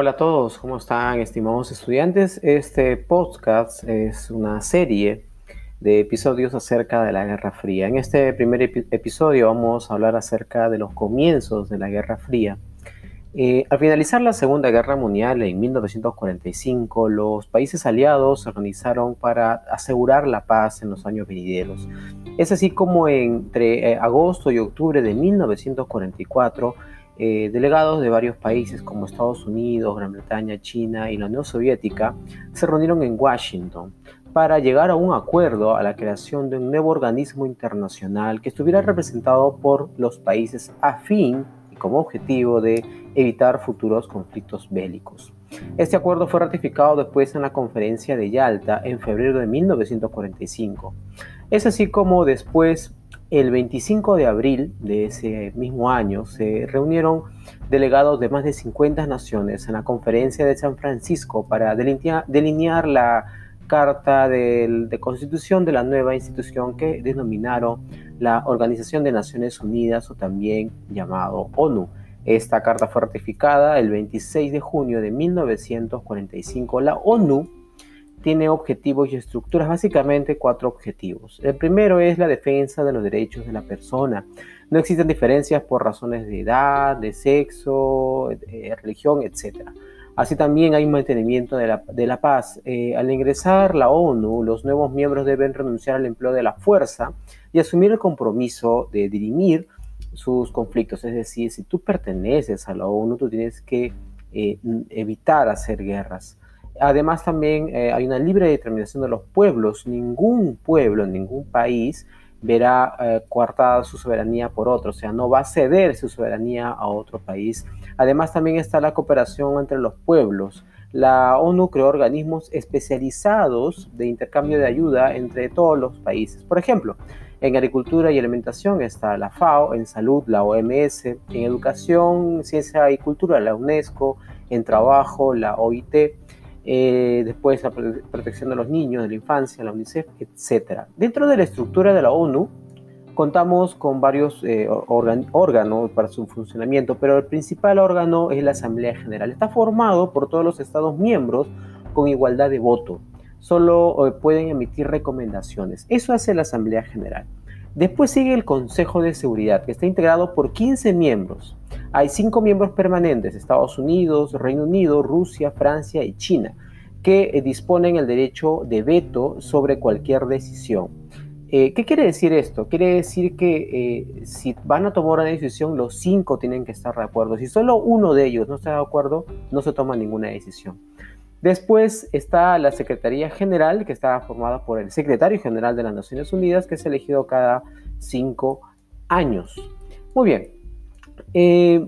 Hola a todos, ¿cómo están estimados estudiantes? Este podcast es una serie de episodios acerca de la Guerra Fría. En este primer episodio vamos a hablar acerca de los comienzos de la Guerra Fría. Eh, al finalizar la Segunda Guerra Mundial en 1945, los países aliados se organizaron para asegurar la paz en los años venideros. Es así como entre eh, agosto y octubre de 1944, eh, delegados de varios países como Estados Unidos, Gran Bretaña, China y la Unión Soviética se reunieron en Washington para llegar a un acuerdo a la creación de un nuevo organismo internacional que estuviera representado por los países a fin y como objetivo de evitar futuros conflictos bélicos. Este acuerdo fue ratificado después en la conferencia de Yalta en febrero de 1945. Es así como después el 25 de abril de ese mismo año se reunieron delegados de más de 50 naciones en la conferencia de San Francisco para delinear, la carta de, constitución de la nueva institución que denominaron la Organización de Naciones Unidas o también llamado ONU. Esta carta fue ratificada el 26 de junio de 1945. La ONU tiene objetivos y estructuras, básicamente cuatro objetivos. El primero es la defensa de los derechos de la persona. No existen diferencias por razones de edad, de sexo, de religión, etc. Así también hay mantenimiento de la, paz. Eh, al ingresar la ONU, los nuevos miembros deben renunciar al empleo de la fuerza y asumir el compromiso de dirimir sus conflictos. Es decir, si tú perteneces a la ONU, tú tienes que eh, evitar hacer guerras. Además también eh, hay una libre determinación de los pueblos. Ningún pueblo, ningún país verá eh, coartada su soberanía por otro, o sea, no va a ceder su soberanía a otro país. Además también está la cooperación entre los pueblos. La ONU creó organismos especializados de intercambio de ayuda entre todos los países. Por ejemplo, en agricultura y alimentación está la FAO, en salud la OMS, en educación, ciencia y cultura la UNESCO, en trabajo la OIT, eh, después la protección de los niños, de la infancia, la UNICEF, etc. Dentro de la estructura de la ONU contamos con varios eh, órganos para su funcionamiento, pero el principal órgano es la Asamblea General. Está formado por todos los Estados miembros con igualdad de voto. Solo eh, pueden emitir recomendaciones. Eso hace la Asamblea General. Después sigue el Consejo de Seguridad, que está integrado por 15 miembros. Hay cinco miembros permanentes, Estados Unidos, Reino Unido, Rusia, Francia y China, que eh, disponen el derecho de veto sobre cualquier decisión. Eh, ¿Qué quiere decir esto? Quiere decir que eh, si van a tomar una decisión, los cinco tienen que estar de acuerdo. Si solo uno de ellos no está de acuerdo, no se toma ninguna decisión. Después está la Secretaría General, que está formada por el Secretario General de las Naciones Unidas, que es elegido cada cinco años. Muy bien, eh,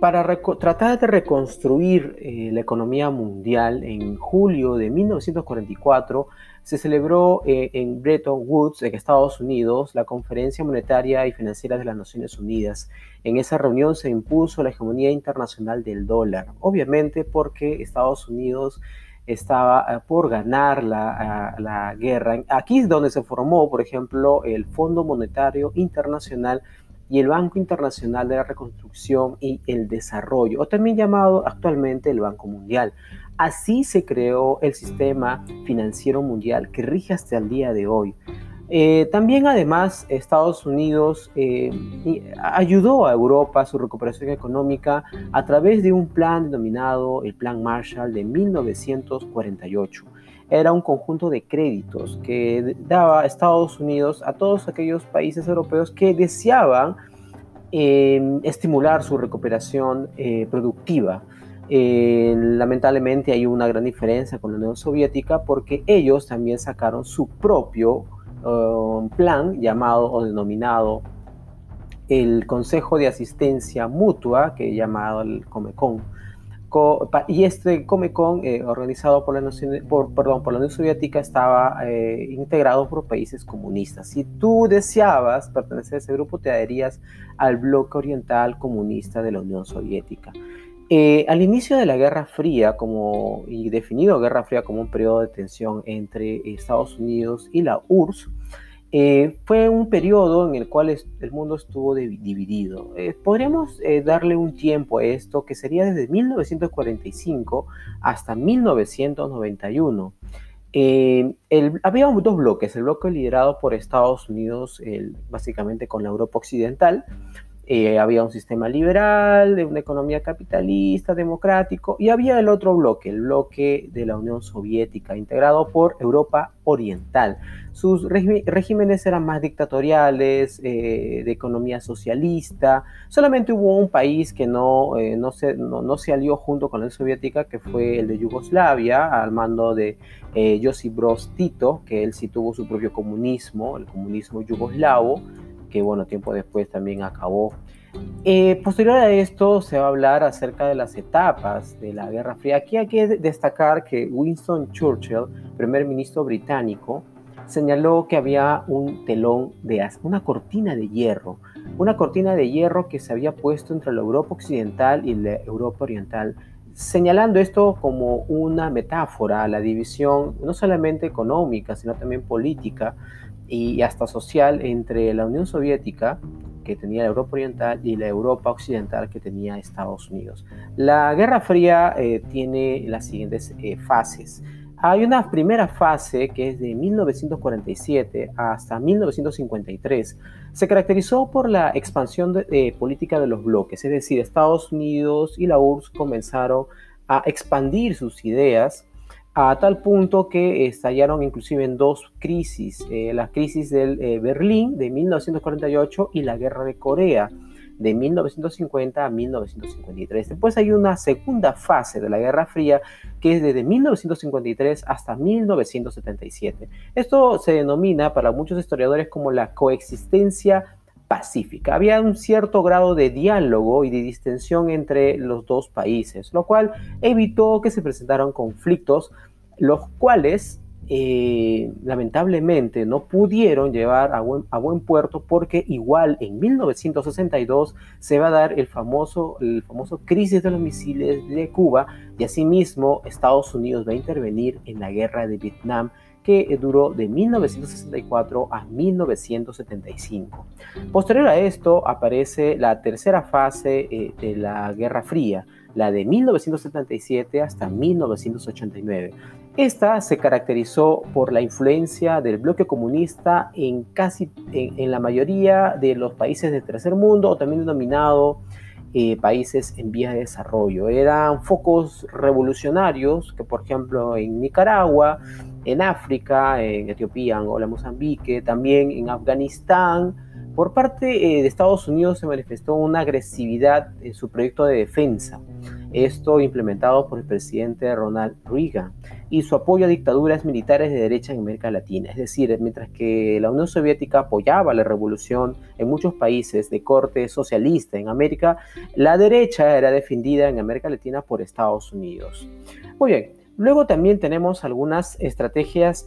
para tratar de reconstruir eh, la economía mundial, en julio de 1944 se celebró eh, en Bretton Woods, Estados Unidos, la Conferencia Monetaria y Financiera de las Naciones Unidas. En esa reunión se impuso la hegemonía internacional del dólar, obviamente porque Estados Unidos estaba por ganar la, la guerra. Aquí es donde se formó, por ejemplo, el Fondo Monetario Internacional y el Banco Internacional de la Reconstrucción y el Desarrollo, o también llamado actualmente el Banco Mundial. Así se creó el sistema financiero mundial que rige hasta el día de hoy. Eh, también además Estados Unidos eh, ayudó a Europa a su recuperación económica a través de un plan denominado el Plan Marshall de 1948 era un conjunto de créditos que daba Estados Unidos a todos aquellos países europeos que deseaban em, estimular su recuperación eh, productiva. Eh, lamentablemente hay una gran diferencia con la Unión Soviética porque ellos también sacaron su propio um, plan llamado o denominado el Consejo de Asistencia Mutua, que llamado el Comecon y este Comecon, eh, organizado por la, por, perdón, por la Unión Soviética, estaba eh, integrado por países comunistas. Si tú deseabas pertenecer a ese grupo, te adherías al bloque oriental comunista de la Unión Soviética. Eh, al inicio de la Guerra Fría, como, y definido Guerra Fría como un periodo de tensión entre Estados Unidos y la URSS, Eh, fue un periodo en el cual el mundo estuvo dividido. Eh, podríamos eh, darle un tiempo a esto que sería desde 1945 hasta 1991. había dos bloques, el bloque liderado por Estados Unidos, básicamente con la Europa Occidental, eh, había un sistema liberal, de una economía capitalista, democrático, y había el otro bloque, el bloque de la Unión Soviética, integrado por Europa Oriental. Sus regímenes eran más dictatoriales, eh, de economía socialista. Solamente hubo un país que no, eh, no, se, no, se alió junto con la Unión Soviética, que fue el de Yugoslavia, al mando de Josip Broz Tito, que él sí tuvo su propio comunismo, el comunismo yugoslavo que bueno, tiempo después también acabó. Eh, posterior a esto se va a hablar acerca de las etapas de la Guerra Fría. Aquí hay que destacar que Winston Churchill, primer ministro británico, señaló que había un telón de una cortina de hierro, una cortina de hierro que se había puesto entre la Europa occidental y la Europa oriental, señalando esto como una metáfora a la división no solamente económica, sino también política y hasta social entre la Unión Soviética, que tenía la Europa Oriental, y la Europa Occidental, que tenía Estados Unidos. La Guerra Fría eh, tiene las siguientes eh, fases. Hay una primera fase que es de 1947 hasta 1953. Se caracterizó por la expansión de, política de los bloques, es decir, Estados Unidos y la URSS comenzaron a expandir sus ideas a tal punto que estallaron inclusive en dos crisis, eh, la crisis del eh, Berlín de 1948 y la guerra de Corea de 1950 a 1953. Después hay una segunda fase de la Guerra Fría que es desde 1953 hasta 1977. Esto se denomina para muchos historiadores como la coexistencia pacífica. Había un cierto grado de diálogo y de distensión entre los dos países, lo cual evitó que se presentaran conflictos los cuales eh, lamentablemente no pudieron llevar a buen, puerto porque igual en 1962 se va a dar el famoso, el famoso crisis de los misiles de Cuba y asimismo Estados Unidos va a intervenir en la guerra de Vietnam que duró de 1964 a 1975. Posterior a esto aparece la tercera fase eh, de la Guerra Fría, la de 1977 hasta 1989. Esta se caracterizó por la influencia del bloque comunista en casi en, la mayoría de los países del tercer mundo, o también denominado eh, países en vía de desarrollo. Eran focos revolucionarios que, por ejemplo, en Nicaragua, en África, en Etiopía, Angola, Mozambique, también en Afganistán, por parte eh, de Estados Unidos se manifestó una agresividad en su proyecto de defensa, esto implementado por el presidente Ronald Reagan, y su apoyo a dictaduras militares de derecha en América Latina. Es decir, mientras que la Unión Soviética apoyaba la revolución en muchos países de corte socialista en América, la derecha era defendida en América Latina por Estados Unidos. Muy bien, Luego también tenemos algunas estrategias,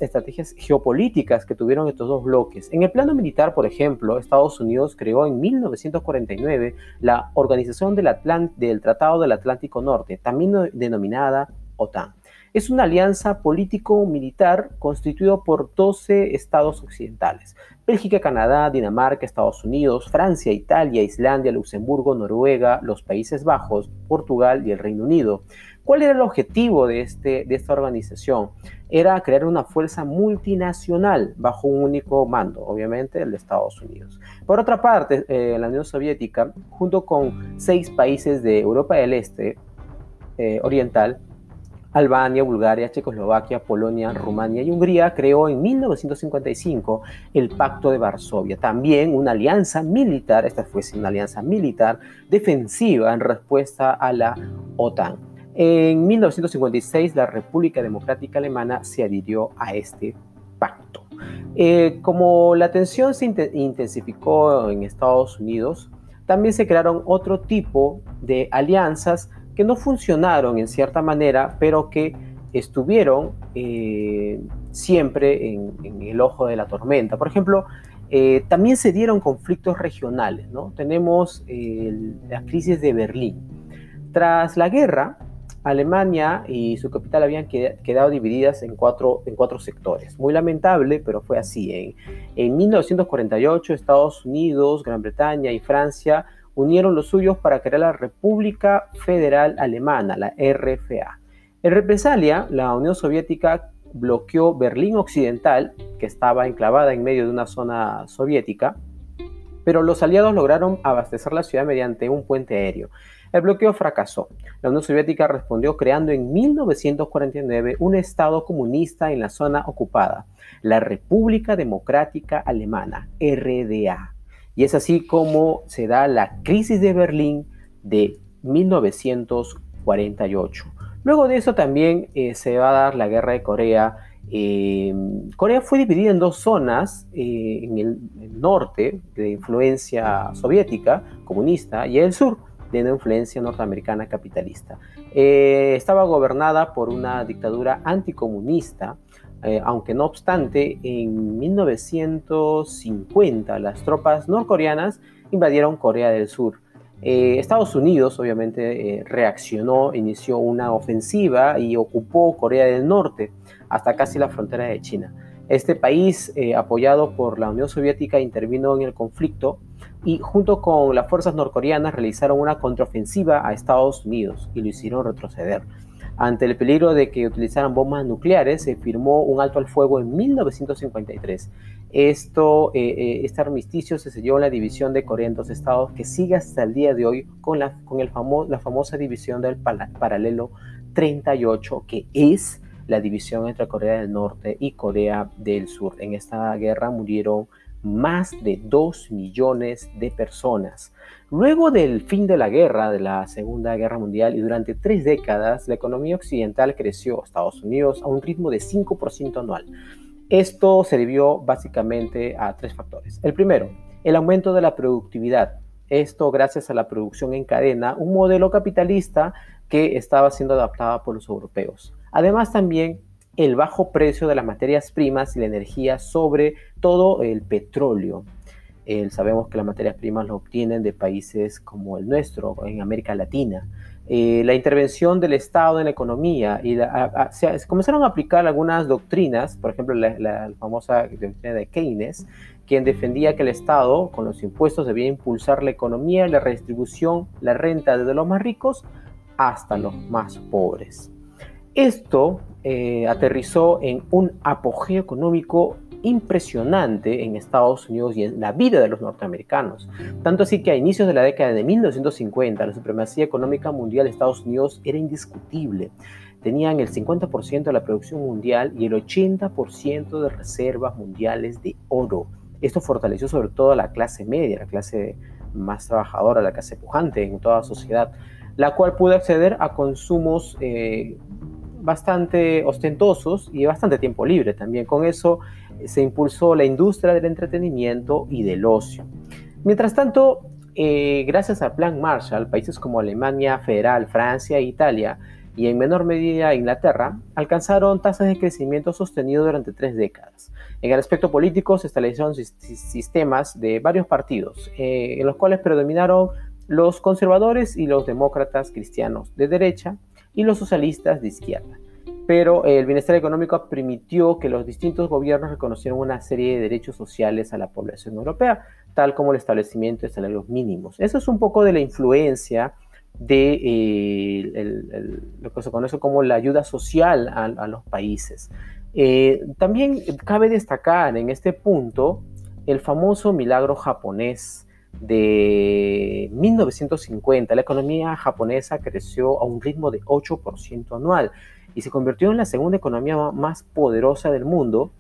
geopolíticas que tuvieron estos dos bloques. En el plano militar, por ejemplo, Estados Unidos creó en 1949 la Organización del, del Tratado del Atlántico Norte, también denominada OTAN. Es una alianza político-militar constituida por 12 estados occidentales. Bélgica, Canadá, Dinamarca, Estados Unidos, Francia, Italia, Islandia, Luxemburgo, Noruega, los Países Bajos, Portugal y el Reino Unido. ¿Cuál era el objetivo de, este, de esta organización? Era crear una fuerza multinacional bajo un único mando, obviamente el de Estados Unidos. Por otra parte, eh, la Unión Soviética, junto con seis países de Europa del Este, eh, Oriental, Albania, Bulgaria, Checoslovaquia, Polonia, Rumania y Hungría creó en 1955 el Pacto de Varsovia, también una alianza militar, esta fue una alianza militar defensiva en respuesta a la OTAN. En 1956 la República Democrática Alemana se adhirió a este pacto. Eh, como la tensión se intensificó en Estados Unidos, también se crearon otro tipo de alianzas que no funcionaron en cierta manera, pero que estuvieron eh, siempre en, el ojo de la tormenta. Por ejemplo, eh, también se dieron conflictos regionales. Tenemos la crisis de Berlín. Tras la guerra, Alemania y su capital habían quedado divididas en cuatro, en cuatro sectores. Muy lamentable, pero fue así. En, en 1948, Estados Unidos, Gran Bretaña y Francia unieron los suyos para crear la República Federal Alemana, la RFA. En represalia, la Unión Soviética bloqueó Berlín Occidental, que estaba enclavada en medio de una zona soviética, pero los aliados lograron abastecer la ciudad mediante un puente aéreo. El bloqueo fracasó. La Unión Soviética respondió creando en 1949 un Estado comunista en la zona ocupada, la República Democrática Alemana, RDA. Y es así como se da la crisis de Berlín de 1948. Luego de eso también eh, se va a dar la guerra de Corea. Eh, Corea fue dividida en dos zonas, eh, en el, norte de influencia soviética, comunista, y el sur de influencia norteamericana capitalista. estaba gobernada por una dictadura anticomunista, aunque no obstante, en 1950 las tropas norcoreanas invadieron Corea del Sur eh, Estados Unidos obviamente eh, reaccionó, inició una ofensiva y ocupó Corea del Norte hasta casi la frontera de China. Este país, eh, apoyado por la Unión Soviética, intervino en el conflicto y junto con las fuerzas norcoreanas realizaron una contraofensiva a Estados Unidos y lo hicieron retroceder. Ante el peligro de que utilizaran bombas nucleares, se firmó un alto al fuego en 1953. Esto, eh, eh, este armisticio se selló en la división de Corea en dos estados que sigue hasta el día de hoy con la, con el la famosa división del paralelo 38, que es la división entre Corea del Norte y Corea del Sur. En esta guerra murieron más de 2 millones de personas. Luego del fin de la guerra, de la Segunda Guerra Mundial, y durante tres décadas, la economía occidental creció, Estados Unidos, a un ritmo de 5% anual. Esto se debió básicamente a tres factores. El primero, el aumento de la productividad. Esto gracias a la producción en cadena, un modelo capitalista que estaba siendo adaptado por los europeos. Además también el bajo precio de las materias primas y la energía, sobre todo el petróleo. sabemos que las materias primas lo obtienen de países como el nuestro, en América Latina. Eh, la intervención del Estado en la economía y se comenzaron a aplicar algunas doctrinas, por ejemplo la, famosa doctrina de Keynes, quien defendía que el Estado con los impuestos debía impulsar la economía la redistribución, la renta desde los más ricos hasta los más pobres. Esto eh, aterrizó en un apogeo económico impresionante en Estados Unidos y en la vida de los norteamericanos. Tanto así que a inicios de la década de 1950 la supremacía económica mundial de Estados Unidos era indiscutible. Tenían el 50% de la producción mundial y el 80% de reservas mundiales de oro. Esto fortaleció sobre todo a la clase media, la clase más trabajadora, la clase pujante en toda sociedad, la cual pudo acceder a consumos eh, bastante ostentosos y bastante tiempo libre también. Con eso eh, se impulsó la industria del entretenimiento y del ocio. Mientras tanto, eh, gracias al Plan Marshall, países como Alemania Federal, Francia e Italia, y en menor medida Inglaterra, alcanzaron tasas de crecimiento sostenido durante tres décadas. En el aspecto político se establecieron sistemas de varios partidos, eh, en los cuales predominaron los conservadores y los demócratas cristianos de derecha, y los socialistas de izquierda. Pero el bienestar económico permitió que los distintos gobiernos reconocieran una serie de derechos sociales a la población europea, tal como el establecimiento de salarios mínimos. Eso es un poco de la influencia de eh, lo que se conoce como la ayuda social a, los países. Eh, también cabe destacar en este punto el famoso milagro japonés de 1950, la economía japonesa creció a un ritmo de 8% anual y se convirtió en la segunda economía más poderosa del mundo,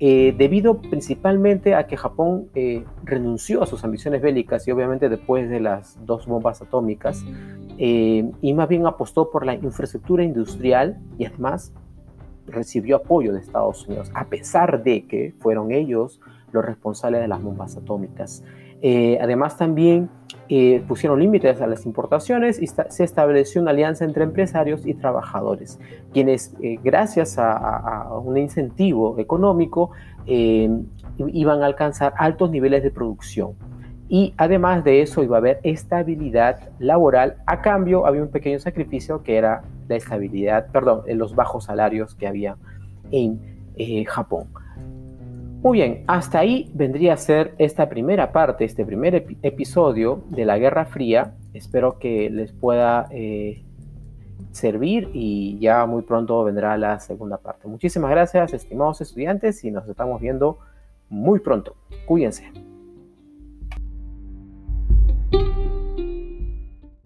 eh, debido principalmente a que Japón eh, renunció a sus ambiciones bélicas y obviamente después de las dos bombas atómicas, eh, y más bien apostó por la infraestructura industrial y además recibió apoyo de Estados Unidos, a pesar de que fueron ellos los responsables de las bombas atómicas. Eh, además, también eh, pusieron límites a las importaciones y se estableció una alianza entre empresarios y trabajadores, quienes, eh, gracias a, un incentivo económico, iban a alcanzar altos niveles de producción. Y además de eso iba a haber estabilidad laboral. A cambio había un pequeño sacrificio que era la estabilidad, perdón, los bajos salarios que había en eh, Japón. Muy bien, hasta ahí vendría a ser esta primera parte, este primer episodio de la Guerra Fría. Espero que les pueda eh, servir y ya muy pronto vendrá la segunda parte. Muchísimas gracias, estimados estudiantes, y nos estamos viendo muy pronto. Cuídense.